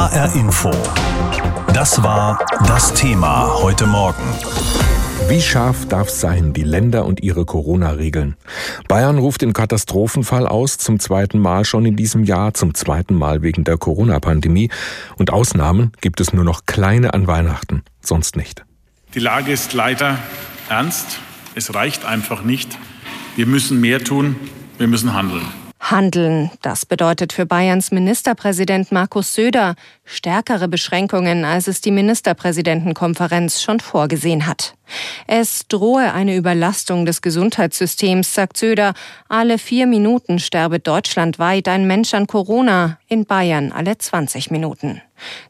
HR Info. Das war das Thema heute Morgen. Wie scharf darf sein, die Länder und ihre Corona-Regeln? Bayern ruft den Katastrophenfall aus, zum zweiten Mal schon in diesem Jahr, zum zweiten Mal wegen der Corona-Pandemie. Und Ausnahmen gibt es nur noch kleine an Weihnachten, sonst nicht. Die Lage ist leider ernst. Es reicht einfach nicht. Wir müssen mehr tun. Wir müssen handeln. Handeln, das bedeutet für Bayerns Ministerpräsident Markus Söder stärkere Beschränkungen, als es die Ministerpräsidentenkonferenz schon vorgesehen hat. Es drohe eine Überlastung des Gesundheitssystems, sagt Söder. Alle vier Minuten sterbe deutschlandweit ein Mensch an Corona, in Bayern alle 20 Minuten.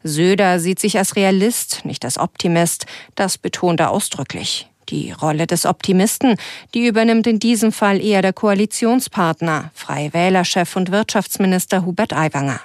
Söder sieht sich als Realist, nicht als Optimist, das betont er ausdrücklich. Die Rolle des Optimisten, die übernimmt in diesem Fall eher der Koalitionspartner, Freie Wählerchef und Wirtschaftsminister Hubert Aiwanger.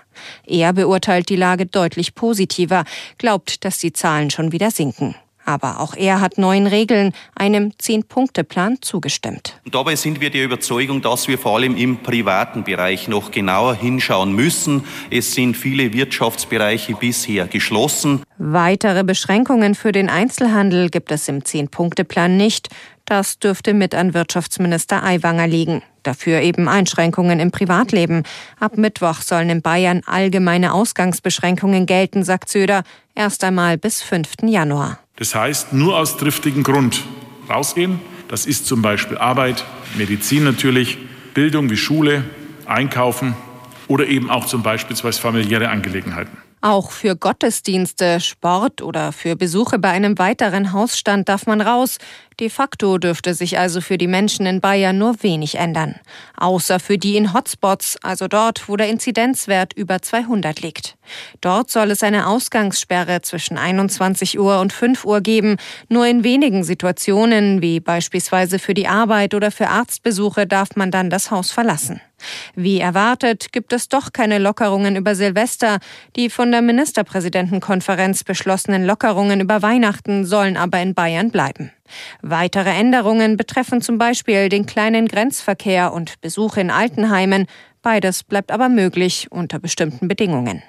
Er beurteilt die Lage deutlich positiver, glaubt, dass die Zahlen schon wieder sinken. Aber auch er hat neuen Regeln, einem Zehn-Punkte-Plan zugestimmt. Und dabei sind wir der Überzeugung, dass wir vor allem im privaten Bereich noch genauer hinschauen müssen. Es sind viele Wirtschaftsbereiche bisher geschlossen. Weitere Beschränkungen für den Einzelhandel gibt es im Zehn-Punkte-Plan nicht. Das dürfte mit an Wirtschaftsminister Aiwanger liegen. Dafür eben Einschränkungen im Privatleben. Ab Mittwoch sollen in Bayern allgemeine Ausgangsbeschränkungen gelten, sagt Söder. Erst einmal bis 5. Januar. Das heißt, nur aus triftigem Grund rausgehen. Das ist zum Beispiel Arbeit, Medizin natürlich, Bildung wie Schule, Einkaufen oder eben auch zum Beispiel familiäre Angelegenheiten. Auch für Gottesdienste, Sport oder für Besuche bei einem weiteren Hausstand darf man raus. De facto dürfte sich also für die Menschen in Bayern nur wenig ändern. Außer für die in Hotspots, also dort, wo der Inzidenzwert über 200 liegt. Dort soll es eine Ausgangssperre zwischen 21 Uhr und 5 Uhr geben. Nur in wenigen Situationen, wie beispielsweise für die Arbeit oder für Arztbesuche, darf man dann das Haus verlassen. Wie erwartet gibt es doch keine Lockerungen über Silvester. Die von der Ministerpräsidentenkonferenz beschlossenen Lockerungen über Weihnachten sollen aber in Bayern bleiben. Weitere Änderungen betreffen zum Beispiel den kleinen Grenzverkehr und Besuche in Altenheimen. Beides bleibt aber möglich unter bestimmten Bedingungen.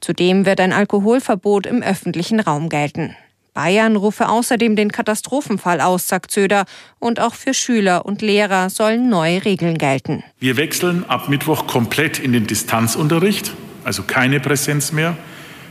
Zudem wird ein Alkoholverbot im öffentlichen Raum gelten. Bayern rufe außerdem den Katastrophenfall aus, sagt Söder, und auch für Schüler und Lehrer sollen neue Regeln gelten. Wir wechseln ab Mittwoch komplett in den Distanzunterricht, also keine Präsenz mehr,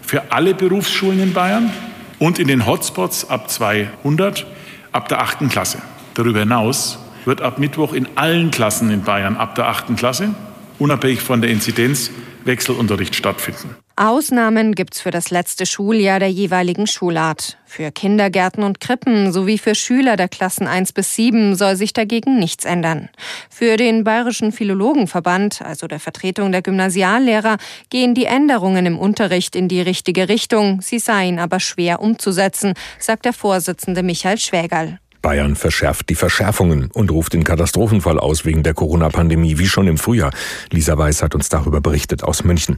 für alle Berufsschulen in Bayern und in den Hotspots ab 200 ab der achten Klasse. Darüber hinaus wird ab Mittwoch in allen Klassen in Bayern ab der achten Klasse, unabhängig von der Inzidenz, Wechselunterricht stattfinden. Ausnahmen gibt's für das letzte Schuljahr der jeweiligen Schulart. Für Kindergärten und Krippen sowie für Schüler der Klassen 1 bis 7 soll sich dagegen nichts ändern. Für den Bayerischen Philologenverband, also der Vertretung der Gymnasiallehrer, gehen die Änderungen im Unterricht in die richtige Richtung. Sie seien aber schwer umzusetzen, sagt der Vorsitzende Michael Schwägerl. Bayern verschärft die Verschärfungen und ruft den Katastrophenfall aus wegen der Corona-Pandemie, wie schon im Frühjahr. Lisa Weiß hat uns darüber berichtet aus München.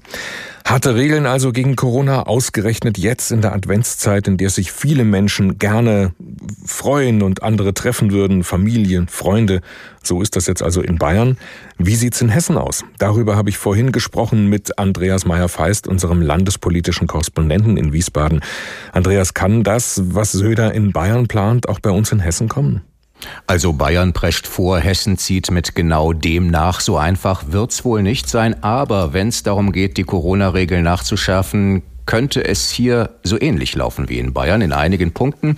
Harte Regeln also gegen Corona, ausgerechnet jetzt in der Adventszeit, in der sich viele Menschen gerne freuen und andere treffen würden, Familien, Freunde. So ist das jetzt also in Bayern. Wie sieht's in Hessen aus? Darüber habe ich vorhin gesprochen mit Andreas Meyer-Feist, unserem landespolitischen Korrespondenten in Wiesbaden. Andreas, kann das, was Söder in Bayern plant, auch bei uns in Hessen kommen? Also Bayern prescht vor, Hessen zieht mit genau dem nach. So einfach wird's wohl nicht sein. Aber wenn es darum geht, die Corona-Regeln nachzuschärfen, könnte es hier so ähnlich laufen wie in Bayern in einigen Punkten.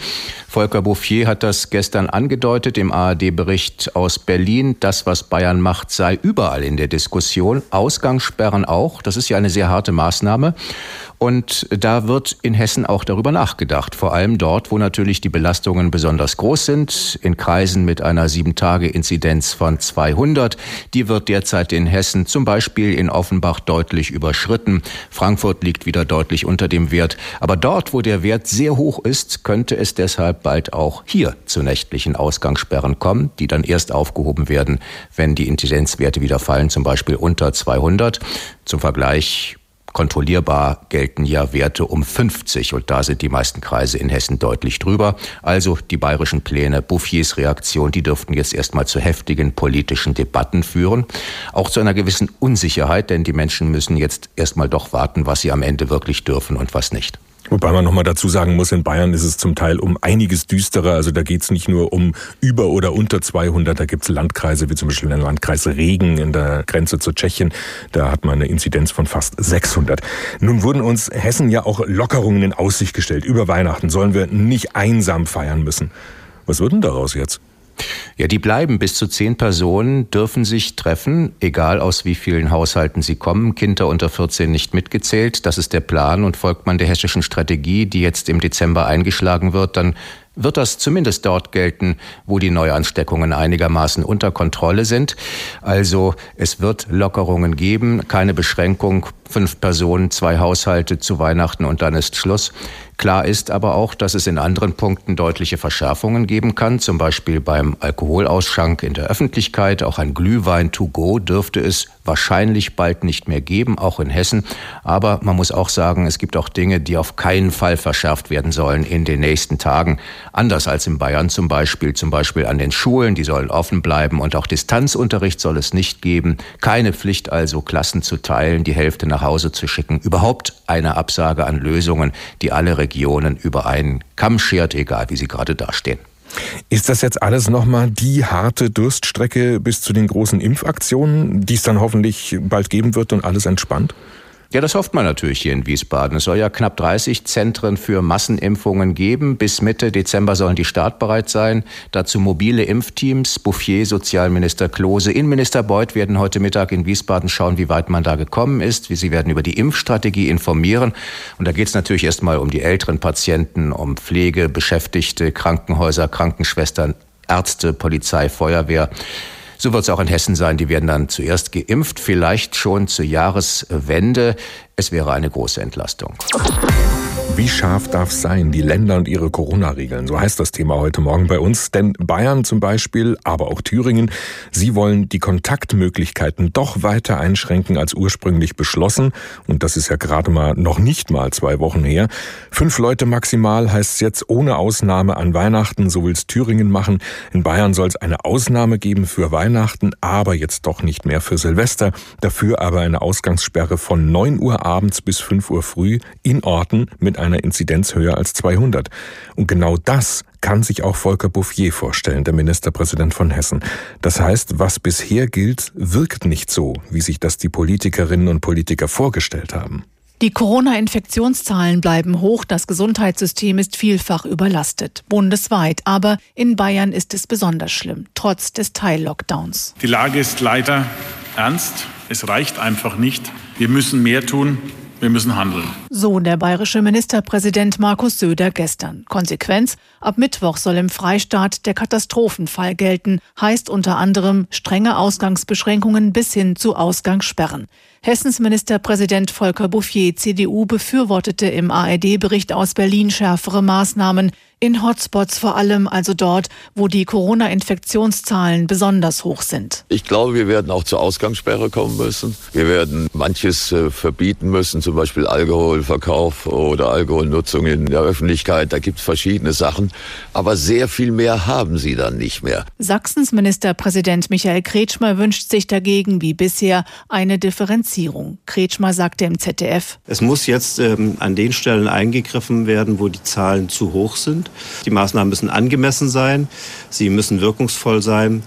Volker Bouffier hat das gestern angedeutet im ARD-Bericht aus Berlin. Das, was Bayern macht, sei überall in der Diskussion. Ausgangssperren auch. Das ist ja eine sehr harte Maßnahme. Und da wird in Hessen auch darüber nachgedacht. Vor allem dort, wo natürlich die Belastungen besonders groß sind. In Kreisen mit einer Sieben-Tage-Inzidenz von 200. Die wird derzeit in Hessen zum Beispiel in Offenbach deutlich überschritten. Frankfurt liegt wieder deutlich unter dem Wert. Aber dort, wo der Wert sehr hoch ist, könnte es deshalb bald auch hier zu nächtlichen Ausgangssperren kommen, die dann erst aufgehoben werden, wenn die Inzidenzwerte wieder fallen, zum Beispiel unter 200. Zum Vergleich Kontrollierbar gelten ja Werte um 50 und da sind die meisten Kreise in Hessen deutlich drüber. Also die bayerischen Pläne, Bouffiers Reaktion, die dürften jetzt erstmal zu heftigen politischen Debatten führen. Auch zu einer gewissen Unsicherheit, denn die Menschen müssen jetzt erstmal doch warten, was sie am Ende wirklich dürfen und was nicht. Wobei man nochmal dazu sagen muss, in Bayern ist es zum Teil um einiges düsterer. Also da geht es nicht nur um über oder unter 200. Da gibt es Landkreise, wie zum Beispiel den Landkreis Regen in der Grenze zu Tschechien. Da hat man eine Inzidenz von fast 600. Nun wurden uns Hessen ja auch Lockerungen in Aussicht gestellt. Über Weihnachten sollen wir nicht einsam feiern müssen. Was wird denn daraus jetzt? Ja, die bleiben. Bis zu zehn Personen dürfen sich treffen, egal aus wie vielen Haushalten sie kommen. Kinder unter 14 nicht mitgezählt. Das ist der Plan und folgt man der hessischen Strategie, die jetzt im Dezember eingeschlagen wird, dann wird das zumindest dort gelten, wo die Neuansteckungen einigermaßen unter Kontrolle sind. Also es wird Lockerungen geben, keine Beschränkung, fünf Personen, zwei Haushalte zu Weihnachten und dann ist Schluss. Klar ist aber auch, dass es in anderen Punkten deutliche Verschärfungen geben kann, zum Beispiel beim Alkoholausschank in der Öffentlichkeit. Auch ein Glühwein to go dürfte es wahrscheinlich bald nicht mehr geben, auch in Hessen. Aber man muss auch sagen, es gibt auch Dinge, die auf keinen Fall verschärft werden sollen in den nächsten Tagen. Anders als in Bayern zum Beispiel, zum Beispiel an den Schulen, die sollen offen bleiben und auch Distanzunterricht soll es nicht geben. Keine Pflicht also, Klassen zu teilen, die Hälfte nach Hause zu schicken. Überhaupt eine Absage an Lösungen, die alle Regionen über einen Kamm schert, egal wie sie gerade dastehen. Ist das jetzt alles nochmal die harte Durststrecke bis zu den großen Impfaktionen, die es dann hoffentlich bald geben wird und alles entspannt? Ja, das hofft man natürlich hier in Wiesbaden. Es soll ja knapp 30 Zentren für Massenimpfungen geben. Bis Mitte Dezember sollen die startbereit sein. Dazu mobile Impfteams. Bouffier, Sozialminister Klose, Innenminister Beuth werden heute Mittag in Wiesbaden schauen, wie weit man da gekommen ist. Sie werden über die Impfstrategie informieren. Und da geht es natürlich erstmal um die älteren Patienten, um Pflege, Beschäftigte, Krankenhäuser, Krankenschwestern, Ärzte, Polizei, Feuerwehr. So wird es auch in Hessen sein. Die werden dann zuerst geimpft, vielleicht schon zur Jahreswende. Es wäre eine große Entlastung. Wie scharf darf es sein, die Länder und ihre Corona-Regeln? So heißt das Thema heute Morgen bei uns. Denn Bayern zum Beispiel, aber auch Thüringen, sie wollen die Kontaktmöglichkeiten doch weiter einschränken als ursprünglich beschlossen. Und das ist ja gerade mal noch nicht mal zwei Wochen her. Fünf Leute maximal heißt es jetzt ohne Ausnahme an Weihnachten. So will es Thüringen machen. In Bayern soll es eine Ausnahme geben für Weihnachten, aber jetzt doch nicht mehr für Silvester. Dafür aber eine Ausgangssperre von 9 Uhr abends bis 5 Uhr früh in Orten mit einer Inzidenz höher als 200. Und genau das kann sich auch Volker Bouffier vorstellen, der Ministerpräsident von Hessen. Das heißt, was bisher gilt, wirkt nicht so, wie sich das die Politikerinnen und Politiker vorgestellt haben. Die Corona-Infektionszahlen bleiben hoch, das Gesundheitssystem ist vielfach überlastet, bundesweit, aber in Bayern ist es besonders schlimm, trotz des Teil-Lockdowns. Die Lage ist leider ernst, es reicht einfach nicht. Wir müssen mehr tun, wir müssen handeln. So der bayerische Ministerpräsident Markus Söder gestern. Konsequenz, ab Mittwoch soll im Freistaat der Katastrophenfall gelten, heißt unter anderem strenge Ausgangsbeschränkungen bis hin zu Ausgangssperren. Hessens Ministerpräsident Volker Bouffier, CDU, befürwortete im ARD-Bericht aus Berlin schärfere Maßnahmen in Hotspots vor allem, also dort, wo die Corona-Infektionszahlen besonders hoch sind. Ich glaube, wir werden auch zur Ausgangssperre kommen müssen. Wir werden manches äh, verbieten müssen, zum Beispiel Alkoholverkauf oder Alkoholnutzung in der Öffentlichkeit. Da gibt es verschiedene Sachen. Aber sehr viel mehr haben sie dann nicht mehr. Sachsens Ministerpräsident Michael Kretschmer wünscht sich dagegen wie bisher eine Differenzierung. Kretschmer sagte im ZDF. Es muss jetzt ähm, an den Stellen eingegriffen werden, wo die Zahlen zu hoch sind. Die Maßnahmen müssen angemessen sein, sie müssen wirkungsvoll sein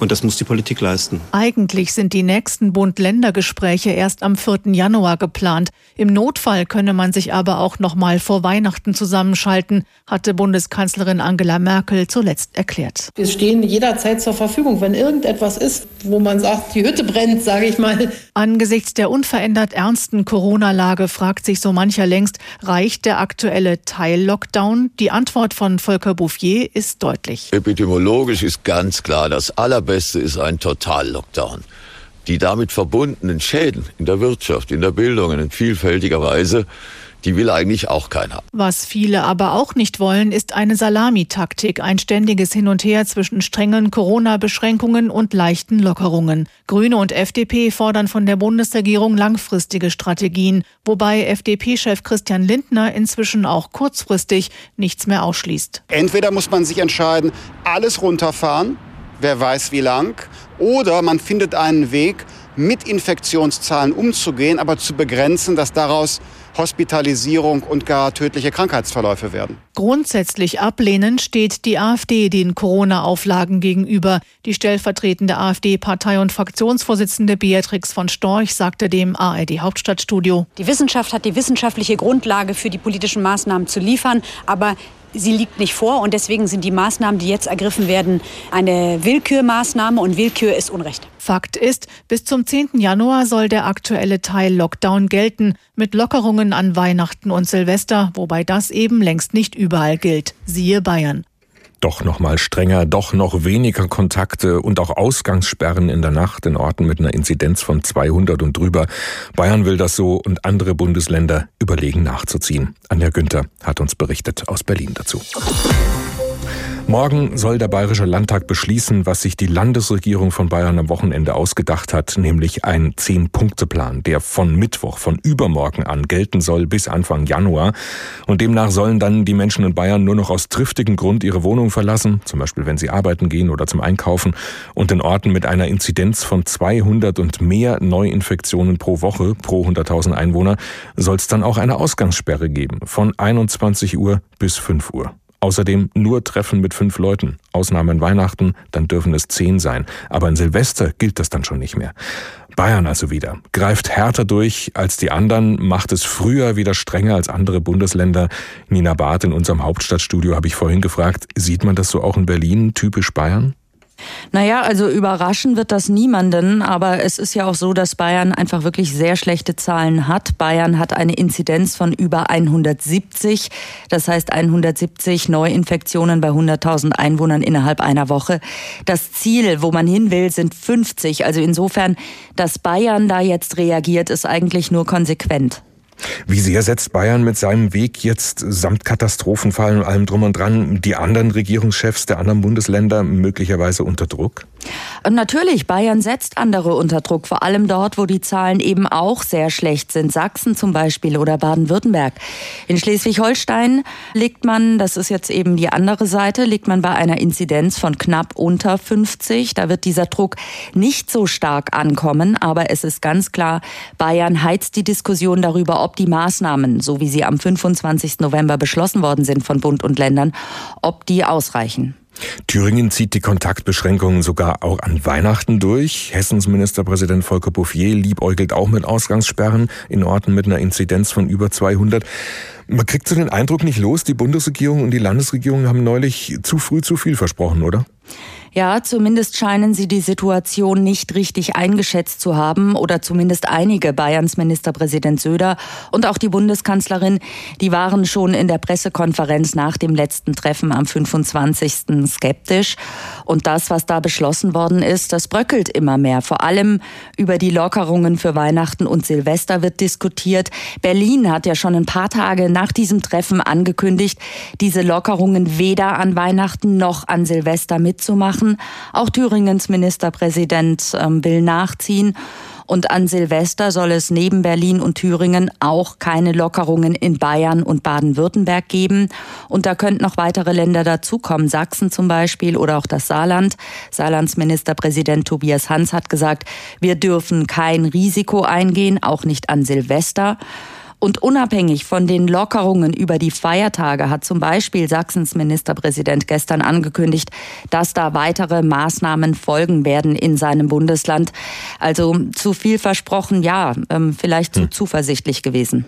und das muss die Politik leisten. Eigentlich sind die nächsten Bund-Länder-Gespräche erst am 4. Januar geplant. Im Notfall könne man sich aber auch noch mal vor Weihnachten zusammenschalten, hatte Bundeskanzlerin Angela Merkel zuletzt erklärt. Wir stehen jederzeit zur Verfügung, wenn irgendetwas ist, wo man sagt, die Hütte brennt, sage ich mal. Angesichts der unverändert ernsten Corona-Lage fragt sich so mancher längst, reicht der aktuelle Teil-Lockdown? Die Antwort von Volker Bouffier ist deutlich. Epidemiologisch ist ganz klar, das aller Allerbeste ist ein Total-Lockdown. die damit verbundenen Schäden in der Wirtschaft, in der Bildung in vielfältiger Weise die will eigentlich auch keiner. Was viele aber auch nicht wollen, ist eine Salamitaktik, ein ständiges Hin und Her zwischen strengen Corona-Beschränkungen und leichten Lockerungen. Grüne und FDP fordern von der Bundesregierung langfristige Strategien, wobei FDP-Chef Christian Lindner inzwischen auch kurzfristig nichts mehr ausschließt. Entweder muss man sich entscheiden, alles runterfahren, wer weiß wie lang, oder man findet einen Weg, mit Infektionszahlen umzugehen, aber zu begrenzen, dass daraus Hospitalisierung und gar tödliche Krankheitsverläufe werden. Grundsätzlich ablehnend steht die AfD den Corona-Auflagen gegenüber. Die stellvertretende AfD-Partei- und Fraktionsvorsitzende Beatrix von Storch sagte dem ARD-Hauptstadtstudio. Die Wissenschaft hat die wissenschaftliche Grundlage für die politischen Maßnahmen zu liefern, aber sie liegt nicht vor und deswegen sind die Maßnahmen, die jetzt ergriffen werden, eine Willkürmaßnahme und Willkür ist Unrecht. Fakt ist, bis zum 10. Januar soll der aktuelle Teil Lockdown gelten, mit Lockerungen an Weihnachten und Silvester, wobei das eben längst nicht überall gilt. Siehe Bayern doch noch mal strenger, doch noch weniger Kontakte und auch Ausgangssperren in der Nacht in Orten mit einer Inzidenz von 200 und drüber. Bayern will das so und andere Bundesländer überlegen nachzuziehen. Anja Günther hat uns berichtet aus Berlin dazu. Morgen soll der Bayerische Landtag beschließen, was sich die Landesregierung von Bayern am Wochenende ausgedacht hat, nämlich ein Zehn-Punkte-Plan, der von Mittwoch, von übermorgen an gelten soll bis Anfang Januar. Und demnach sollen dann die Menschen in Bayern nur noch aus triftigem Grund ihre Wohnung verlassen, zum Beispiel wenn sie arbeiten gehen oder zum Einkaufen. Und in Orten mit einer Inzidenz von 200 und mehr Neuinfektionen pro Woche, pro 100.000 Einwohner, soll es dann auch eine Ausgangssperre geben, von 21 Uhr bis 5 Uhr. Außerdem nur Treffen mit fünf Leuten. Ausnahmen Weihnachten, dann dürfen es zehn sein. Aber in Silvester gilt das dann schon nicht mehr. Bayern also wieder. Greift härter durch als die anderen, macht es früher wieder strenger als andere Bundesländer. Nina Barth in unserem Hauptstadtstudio habe ich vorhin gefragt, sieht man das so auch in Berlin, typisch Bayern? Naja, also überraschen wird das niemanden, aber es ist ja auch so, dass Bayern einfach wirklich sehr schlechte Zahlen hat. Bayern hat eine Inzidenz von über 170, das heißt 170 Neuinfektionen bei 100.000 Einwohnern innerhalb einer Woche. Das Ziel, wo man hin will, sind 50. Also insofern, dass Bayern da jetzt reagiert, ist eigentlich nur konsequent. Wie sehr setzt Bayern mit seinem Weg jetzt samt Katastrophenfall und allem drum und dran die anderen Regierungschefs der anderen Bundesländer möglicherweise unter Druck? Natürlich, Bayern setzt andere unter Druck, vor allem dort, wo die Zahlen eben auch sehr schlecht sind. Sachsen zum Beispiel oder Baden-Württemberg. In Schleswig-Holstein liegt man, das ist jetzt eben die andere Seite, liegt man bei einer Inzidenz von knapp unter 50. Da wird dieser Druck nicht so stark ankommen, aber es ist ganz klar, Bayern heizt die Diskussion darüber, ob die Maßnahmen, so wie sie am 25. November beschlossen worden sind von Bund und Ländern, ob die ausreichen. Thüringen zieht die Kontaktbeschränkungen sogar auch an Weihnachten durch. Hessens Ministerpräsident Volker Bouffier liebäugelt auch mit Ausgangssperren in Orten mit einer Inzidenz von über 200. Man kriegt so den Eindruck nicht los, die Bundesregierung und die Landesregierung haben neulich zu früh zu viel versprochen, oder? Ja, zumindest scheinen sie die Situation nicht richtig eingeschätzt zu haben oder zumindest einige Bayerns Ministerpräsident Söder und auch die Bundeskanzlerin, die waren schon in der Pressekonferenz nach dem letzten Treffen am 25. skeptisch. Und das, was da beschlossen worden ist, das bröckelt immer mehr. Vor allem über die Lockerungen für Weihnachten und Silvester wird diskutiert. Berlin hat ja schon ein paar Tage nach diesem Treffen angekündigt, diese Lockerungen weder an Weihnachten noch an Silvester mitzumachen machen. Auch Thüringens Ministerpräsident ähm, will nachziehen. Und an Silvester soll es neben Berlin und Thüringen auch keine Lockerungen in Bayern und Baden-Württemberg geben. Und da könnten noch weitere Länder dazukommen, Sachsen zum Beispiel oder auch das Saarland. Saarlands Ministerpräsident Tobias Hans hat gesagt, wir dürfen kein Risiko eingehen, auch nicht an Silvester. Und unabhängig von den Lockerungen über die Feiertage hat zum Beispiel Sachsens Ministerpräsident gestern angekündigt, dass da weitere Maßnahmen folgen werden in seinem Bundesland. Also zu viel versprochen, ja, ähm, vielleicht zu hm. zuversichtlich gewesen.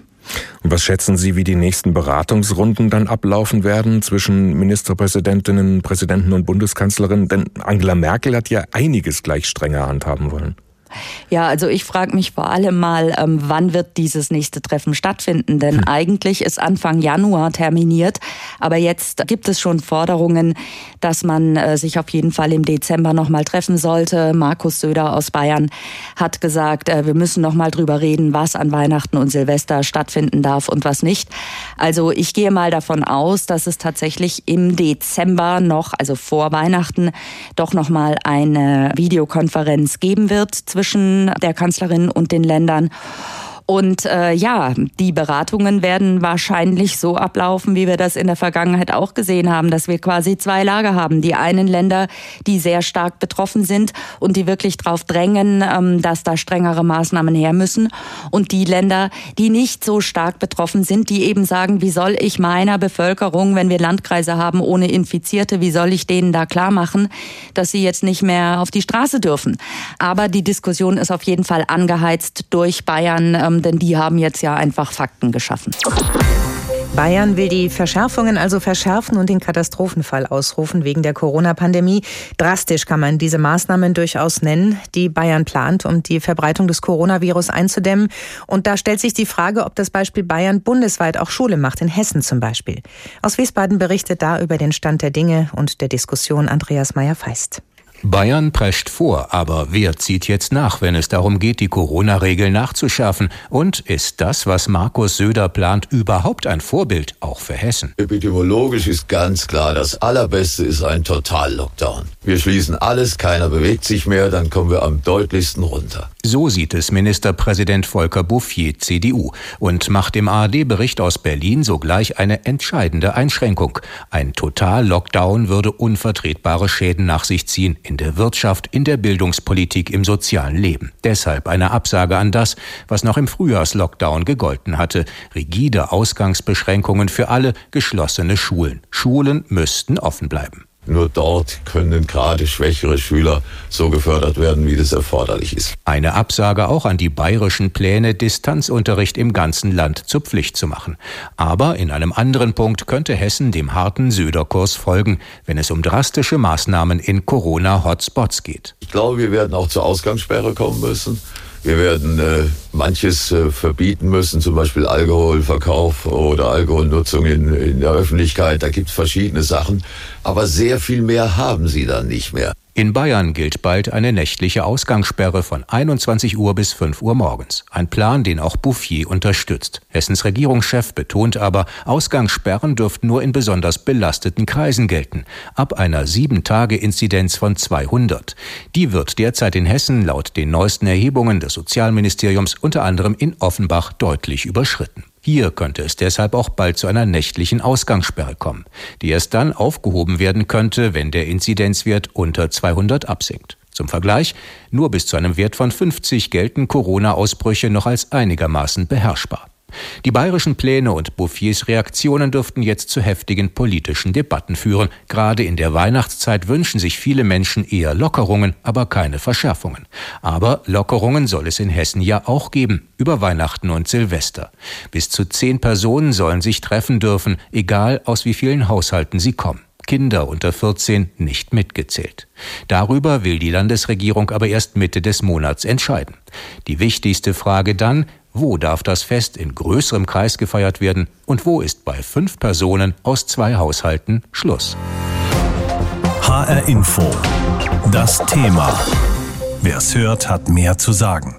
Und was schätzen Sie, wie die nächsten Beratungsrunden dann ablaufen werden zwischen Ministerpräsidentinnen, Präsidenten und Bundeskanzlerin? Denn Angela Merkel hat ja einiges gleich strenger handhaben wollen. Ja, also ich frage mich vor allem mal, ähm, wann wird dieses nächste Treffen stattfinden? Denn hm. eigentlich ist Anfang Januar terminiert, aber jetzt gibt es schon Forderungen, dass man äh, sich auf jeden Fall im Dezember nochmal treffen sollte. Markus Söder aus Bayern hat gesagt, äh, wir müssen nochmal drüber reden, was an Weihnachten und Silvester stattfinden darf und was nicht. Also ich gehe mal davon aus, dass es tatsächlich im Dezember noch, also vor Weihnachten, doch nochmal eine Videokonferenz geben wird zwischen der Kanzlerin und den Ländern. Und äh, ja, die Beratungen werden wahrscheinlich so ablaufen, wie wir das in der Vergangenheit auch gesehen haben, dass wir quasi zwei Lager haben. Die einen Länder, die sehr stark betroffen sind und die wirklich darauf drängen, ähm, dass da strengere Maßnahmen her müssen. Und die Länder, die nicht so stark betroffen sind, die eben sagen, wie soll ich meiner Bevölkerung, wenn wir Landkreise haben ohne Infizierte, wie soll ich denen da klar machen, dass sie jetzt nicht mehr auf die Straße dürfen. Aber die Diskussion ist auf jeden Fall angeheizt durch Bayern. Ähm, denn die haben jetzt ja einfach Fakten geschaffen. Bayern will die Verschärfungen also verschärfen und den Katastrophenfall ausrufen wegen der Corona-Pandemie. Drastisch kann man diese Maßnahmen durchaus nennen, die Bayern plant, um die Verbreitung des Coronavirus einzudämmen. Und da stellt sich die Frage, ob das Beispiel Bayern bundesweit auch Schule macht, in Hessen zum Beispiel. Aus Wiesbaden berichtet da über den Stand der Dinge und der Diskussion Andreas Meyer-Feist. Bayern prescht vor, aber wer zieht jetzt nach, wenn es darum geht, die Corona-Regeln nachzuschärfen? Und ist das, was Markus Söder plant, überhaupt ein Vorbild, auch für Hessen? Epidemiologisch ist ganz klar, das Allerbeste ist ein Total-Lockdown. Wir schließen alles, keiner bewegt sich mehr, dann kommen wir am deutlichsten runter. So sieht es Ministerpräsident Volker Bouffier, CDU, und macht im ARD-Bericht aus Berlin sogleich eine entscheidende Einschränkung. Ein Total-Lockdown würde unvertretbare Schäden nach sich ziehen in der Wirtschaft, in der Bildungspolitik, im sozialen Leben. Deshalb eine Absage an das, was noch im Frühjahrslockdown gegolten hatte. Rigide Ausgangsbeschränkungen für alle, geschlossene Schulen. Schulen müssten offen bleiben. Nur dort können gerade schwächere Schüler so gefördert werden, wie das erforderlich ist. Eine Absage auch an die bayerischen Pläne, Distanzunterricht im ganzen Land zur Pflicht zu machen. Aber in einem anderen Punkt könnte Hessen dem harten Söderkurs folgen, wenn es um drastische Maßnahmen in Corona-Hotspots geht. Ich glaube, wir werden auch zur Ausgangssperre kommen müssen. Wir werden äh, manches äh, verbieten müssen, zum Beispiel Alkoholverkauf oder Alkoholnutzung in, in der Öffentlichkeit. Da gibt es verschiedene Sachen, aber sehr viel mehr haben sie dann nicht mehr. In Bayern gilt bald eine nächtliche Ausgangssperre von 21 Uhr bis 5 Uhr morgens. Ein Plan, den auch Bouffier unterstützt. Hessens Regierungschef betont aber, Ausgangssperren dürften nur in besonders belasteten Kreisen gelten. Ab einer 7-Tage-Inzidenz von 200. Die wird derzeit in Hessen laut den neuesten Erhebungen des Sozialministeriums unter anderem in Offenbach deutlich überschritten. Hier könnte es deshalb auch bald zu einer nächtlichen Ausgangssperre kommen, die erst dann aufgehoben werden könnte, wenn der Inzidenzwert unter 200 absinkt. Zum Vergleich, nur bis zu einem Wert von 50 gelten Corona-Ausbrüche noch als einigermaßen beherrschbar. Die bayerischen Pläne und Bouffiers Reaktionen dürften jetzt zu heftigen politischen Debatten führen. Gerade in der Weihnachtszeit wünschen sich viele Menschen eher Lockerungen, aber keine Verschärfungen. Aber Lockerungen soll es in Hessen ja auch geben, über Weihnachten und Silvester. Bis zu zehn Personen sollen sich treffen dürfen, egal aus wie vielen Haushalten sie kommen. Kinder unter 14 nicht mitgezählt. Darüber will die Landesregierung aber erst Mitte des Monats entscheiden. Die wichtigste Frage dann, wo darf das Fest in größerem Kreis gefeiert werden und wo ist bei fünf Personen aus zwei Haushalten Schluss? HR Info. Das Thema. Wer es hört, hat mehr zu sagen.